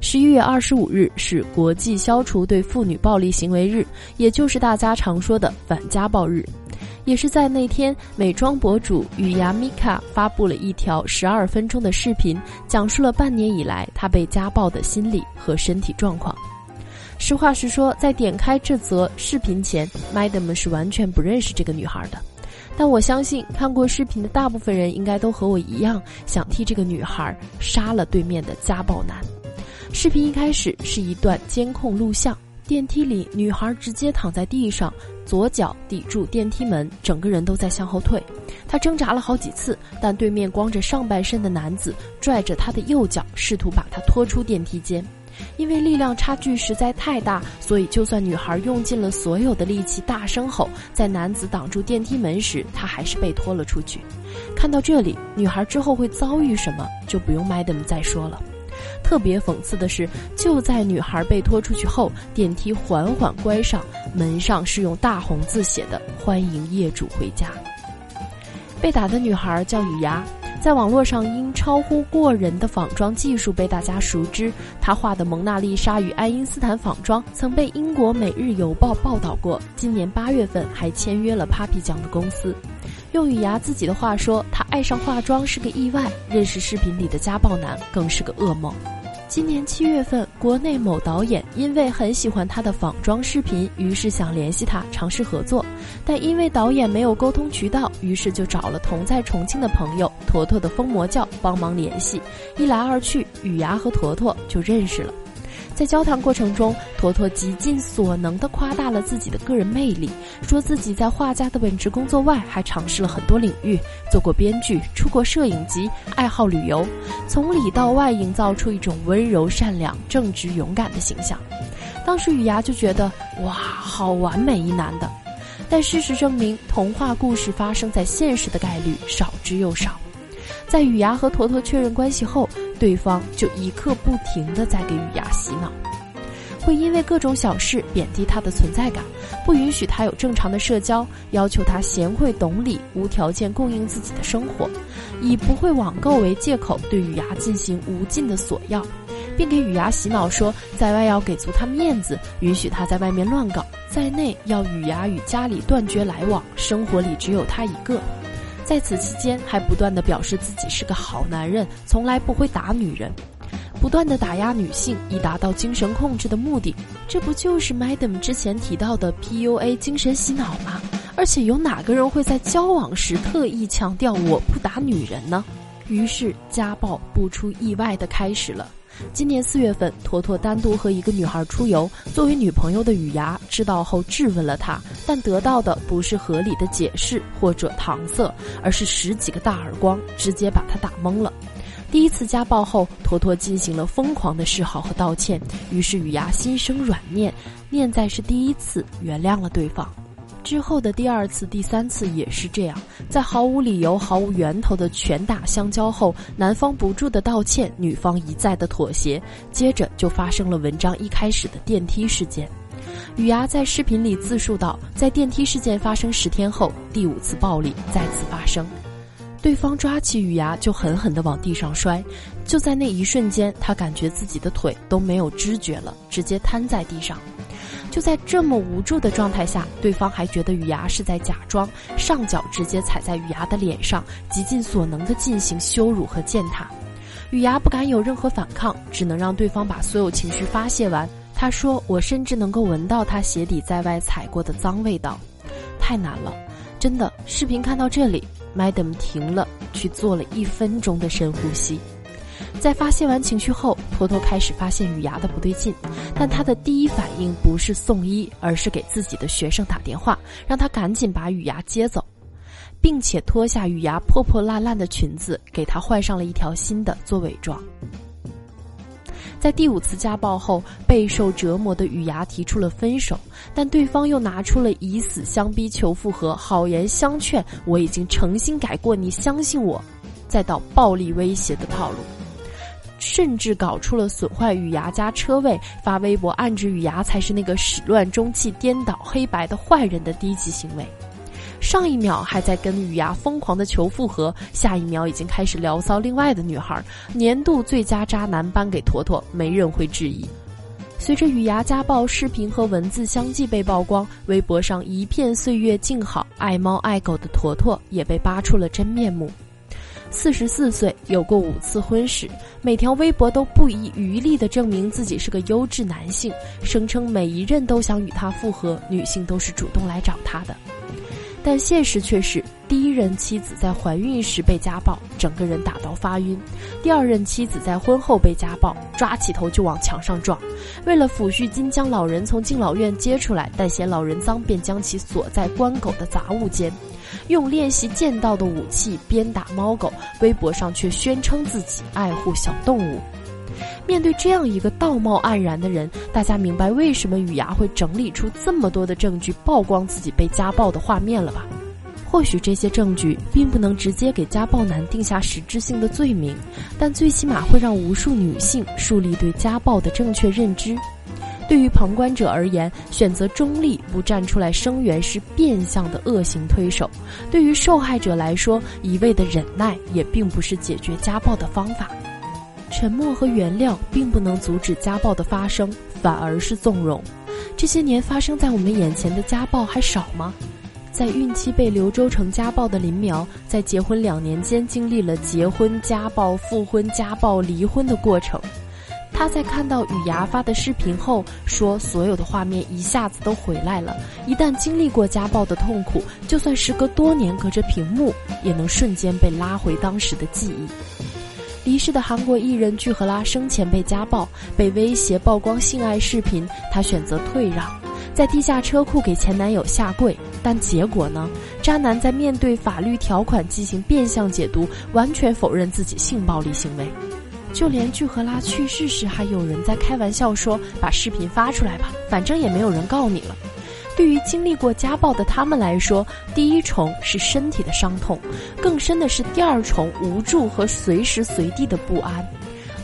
十一月二十五日是国际消除对妇女暴力行为日，也就是大家常说的反家暴日。也是在那天，美妆博主雨芽米卡发布了一条十二分钟的视频，讲述了半年以来她被家暴的心理和身体状况。实话实说，在点开这则视频前，Madam 是完全不认识这个女孩的。但我相信，看过视频的大部分人应该都和我一样，想替这个女孩杀了对面的家暴男。视频一开始是一段监控录像。电梯里，女孩直接躺在地上，左脚抵住电梯门，整个人都在向后退。她挣扎了好几次，但对面光着上半身的男子拽着她的右脚，试图把她拖出电梯间。因为力量差距实在太大，所以就算女孩用尽了所有的力气大声吼，在男子挡住电梯门时，她还是被拖了出去。看到这里，女孩之后会遭遇什么，就不用 Madam 再说了。特别讽刺的是，就在女孩被拖出去后，电梯缓缓关上，门上是用大红字写的“欢迎业主回家”。被打的女孩叫雨芽，在网络上因超乎过人的仿妆技术被大家熟知。她画的蒙娜丽莎与爱因斯坦仿妆，曾被英国《每日邮报》报道过。今年八月份还签约了 Papi 酱的公司。用雨芽自己的话说，她爱上化妆是个意外，认识视频里的家暴男更是个噩梦。今年七月份，国内某导演因为很喜欢她的仿妆视频，于是想联系她尝试合作，但因为导演没有沟通渠道，于是就找了同在重庆的朋友坨坨的疯魔教帮忙联系。一来二去，雨芽和坨坨就认识了。在交谈过程中，坨坨极尽所能地夸大了自己的个人魅力，说自己在画家的本职工作外，还尝试了很多领域，做过编剧，出过摄影集，爱好旅游，从里到外营造出一种温柔、善良、正直、勇敢的形象。当时雨芽就觉得，哇，好完美一男的。但事实证明，童话故事发生在现实的概率少之又少。在雨芽和坨坨确认关系后。对方就一刻不停的在给雨芽洗脑，会因为各种小事贬低她的存在感，不允许她有正常的社交，要求她贤惠懂礼，无条件供应自己的生活，以不会网购为借口对雨芽进行无尽的索要，并给雨芽洗脑说，在外要给足她面子，允许她在外面乱搞，在内要雨芽与家里断绝来往，生活里只有她一个。在此期间，还不断的表示自己是个好男人，从来不会打女人，不断的打压女性，以达到精神控制的目的。这不就是 Madam 之前提到的 PUA 精神洗脑吗？而且有哪个人会在交往时特意强调我不打女人呢？于是家暴不出意外的开始了。今年四月份，坨坨单独和一个女孩出游，作为女朋友的雨芽知道后质问了他，但得到的不是合理的解释或者搪塞，而是十几个大耳光，直接把他打懵了。第一次家暴后，坨坨进行了疯狂的示好和道歉，于是雨芽心生软念，念在是第一次，原谅了对方。之后的第二次、第三次也是这样，在毫无理由、毫无源头的拳打相交后，男方不住的道歉，女方一再的妥协，接着就发生了文章一开始的电梯事件。雨芽在视频里自述道，在电梯事件发生十天后，第五次暴力再次发生，对方抓起雨芽就狠狠地往地上摔，就在那一瞬间，他感觉自己的腿都没有知觉了，直接瘫在地上。就在这么无助的状态下，对方还觉得雨芽是在假装，上脚直接踩在雨芽的脸上，极尽所能的进行羞辱和践踏。雨芽不敢有任何反抗，只能让对方把所有情绪发泄完。他说：“我甚至能够闻到他鞋底在外踩过的脏味道，太难了，真的。”视频看到这里，Madam 停了，去做了一分钟的深呼吸。在发泄完情绪后，托托开始发现雨芽的不对劲，但他的第一反应不是送医，而是给自己的学生打电话，让他赶紧把雨芽接走，并且脱下雨芽破破烂烂的裙子，给他换上了一条新的做伪装。在第五次家暴后，备受折磨的雨芽提出了分手，但对方又拿出了以死相逼求复合，好言相劝：“我已经诚心改过，你相信我。”再到暴力威胁的套路。甚至搞出了损坏雨芽家车位、发微博暗指雨芽才是那个始乱终弃、颠倒黑白的坏人的低级行为。上一秒还在跟雨芽疯狂的求复合，下一秒已经开始聊骚另外的女孩。年度最佳渣男颁给坨坨，没人会质疑。随着雨芽家暴视频和文字相继被曝光，微博上一片岁月静好、爱猫爱狗的坨坨也被扒出了真面目。四十四岁，有过五次婚史，每条微博都不遗余力地证明自己是个优质男性，声称每一任都想与他复合，女性都是主动来找他的。但现实却是，第一任妻子在怀孕时被家暴，整个人打到发晕；第二任妻子在婚后被家暴，抓起头就往墙上撞。为了抚恤金将老人从敬老院接出来，但嫌老人脏，便将其锁在关狗的杂物间，用练习剑道的武器鞭打猫狗。微博上却宣称自己爱护小动物。面对这样一个道貌岸然的人，大家明白为什么雨芽会整理出这么多的证据曝光自己被家暴的画面了吧？或许这些证据并不能直接给家暴男定下实质性的罪名，但最起码会让无数女性树立对家暴的正确认知。对于旁观者而言，选择中立不站出来声援是变相的恶行推手；对于受害者来说，一味的忍耐也并不是解决家暴的方法。沉默和原谅并不能阻止家暴的发生，反而是纵容。这些年发生在我们眼前的家暴还少吗？在孕期被刘洲成家暴的林苗，在结婚两年间经历了结婚、家暴、复婚、家暴、离婚的过程。她在看到雨芽发的视频后说：“所有的画面一下子都回来了。一旦经历过家暴的痛苦，就算时隔多年隔着屏幕，也能瞬间被拉回当时的记忆。”离世的韩国艺人具荷拉生前被家暴，被威胁曝光性爱视频，她选择退让，在地下车库给前男友下跪。但结果呢？渣男在面对法律条款进行变相解读，完全否认自己性暴力行为。就连具荷拉去世时，还有人在开玩笑说：“把视频发出来吧，反正也没有人告你了。”对于经历过家暴的他们来说，第一重是身体的伤痛，更深的是第二重无助和随时随地的不安。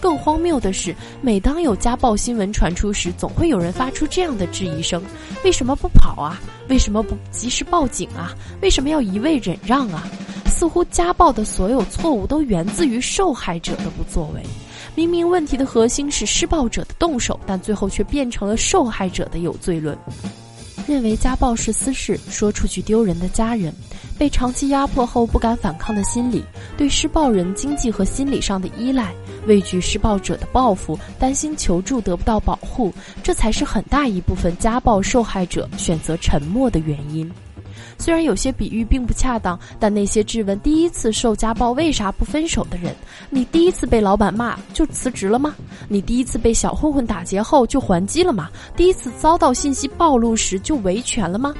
更荒谬的是，每当有家暴新闻传出时，总会有人发出这样的质疑声：为什么不跑啊？为什么不及时报警啊？为什么要一味忍让啊？似乎家暴的所有错误都源自于受害者的不作为。明明问题的核心是施暴者的动手，但最后却变成了受害者的有罪论。认为家暴是私事，说出去丢人的家人，被长期压迫后不敢反抗的心理，对施暴人经济和心理上的依赖，畏惧施暴者的报复，担心求助得不到保护，这才是很大一部分家暴受害者选择沉默的原因。虽然有些比喻并不恰当，但那些质问第一次受家暴为啥不分手的人，你第一次被老板骂就辞职了吗？你第一次被小混混打劫后就还击了吗？第一次遭到信息暴露时就维权了吗？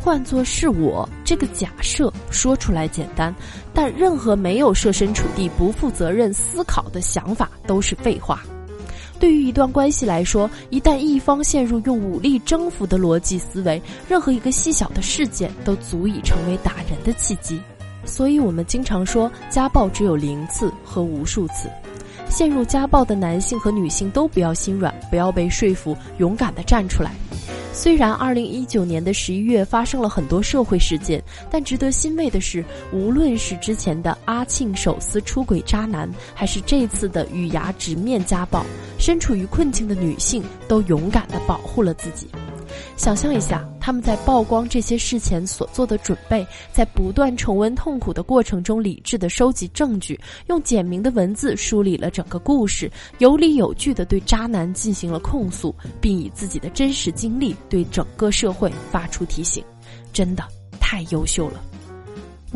换作是我，这个假设说出来简单，但任何没有设身处地、不负责任思考的想法都是废话。对于一段关系来说，一旦一方陷入用武力征服的逻辑思维，任何一个细小的事件都足以成为打人的契机。所以，我们经常说，家暴只有零次和无数次。陷入家暴的男性和女性都不要心软，不要被说服，勇敢地站出来。虽然二零一九年的十一月发生了很多社会事件，但值得欣慰的是，无论是之前的阿庆手撕出轨渣男，还是这次的雨牙直面家暴，身处于困境的女性都勇敢的保护了自己。想象一下，他们在曝光这些事前所做的准备，在不断重温痛苦的过程中，理智的收集证据，用简明的文字梳理了整个故事，有理有据的对渣男进行了控诉，并以自己的真实经历对整个社会发出提醒，真的太优秀了。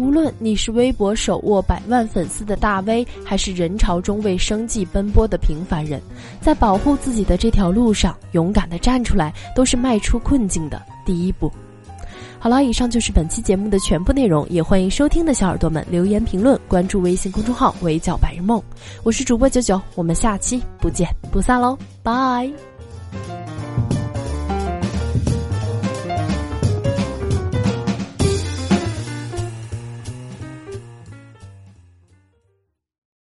无论你是微博手握百万粉丝的大 V，还是人潮中为生计奔波的平凡人，在保护自己的这条路上，勇敢的站出来，都是迈出困境的第一步。好了，以上就是本期节目的全部内容，也欢迎收听的小耳朵们留言评论，关注微信公众号“围剿白日梦”，我是主播九九，我们下期不见不散喽，拜。